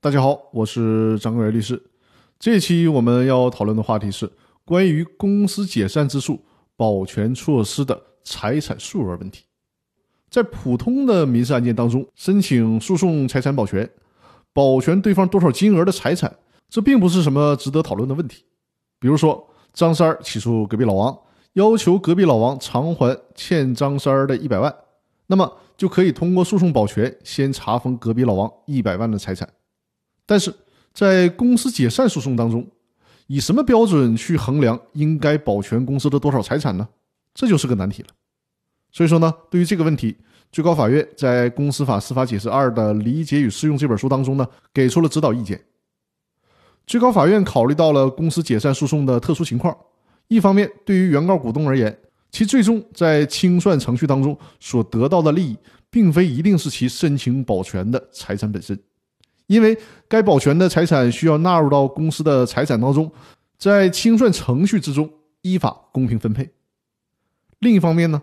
大家好，我是张根源律师。这期我们要讨论的话题是关于公司解散之诉保全措施的财产数额问题。在普通的民事案件当中，申请诉讼财产保全，保全对方多少金额的财产，这并不是什么值得讨论的问题。比如说，张三儿起诉隔壁老王，要求隔壁老王偿还欠张三儿的一百万，那么就可以通过诉讼保全先查封隔壁老王一百万的财产。但是在公司解散诉讼当中，以什么标准去衡量应该保全公司的多少财产呢？这就是个难题了。所以说呢，对于这个问题，最高法院在《公司法司法解释二》的理解与适用这本书当中呢，给出了指导意见。最高法院考虑到了公司解散诉讼的特殊情况，一方面，对于原告股东而言，其最终在清算程序当中所得到的利益，并非一定是其申请保全的财产本身。因为该保全的财产需要纳入到公司的财产当中，在清算程序之中依法公平分配。另一方面呢，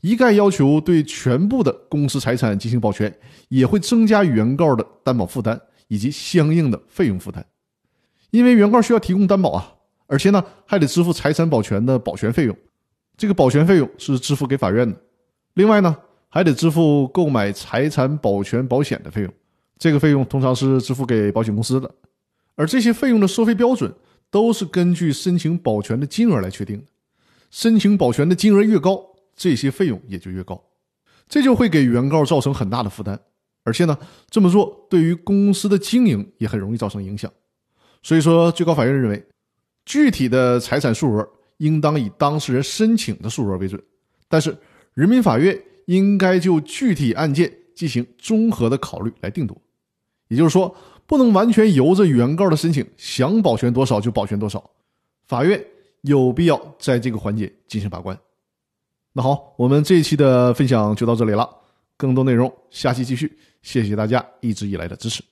一概要求对全部的公司财产进行保全，也会增加原告的担保负担以及相应的费用负担。因为原告需要提供担保啊，而且呢还得支付财产保全的保全费用，这个保全费用是支付给法院的。另外呢，还得支付购买财产保全保险的费用。这个费用通常是支付给保险公司的，而这些费用的收费标准都是根据申请保全的金额来确定的。申请保全的金额越高，这些费用也就越高，这就会给原告造成很大的负担。而且呢，这么做对于公司的经营也很容易造成影响。所以说，最高法院认为，具体的财产数额应当以当事人申请的数额为准，但是人民法院应该就具体案件进行综合的考虑来定夺。也就是说，不能完全由着原告的申请，想保全多少就保全多少。法院有必要在这个环节进行把关。那好，我们这一期的分享就到这里了，更多内容下期继续。谢谢大家一直以来的支持。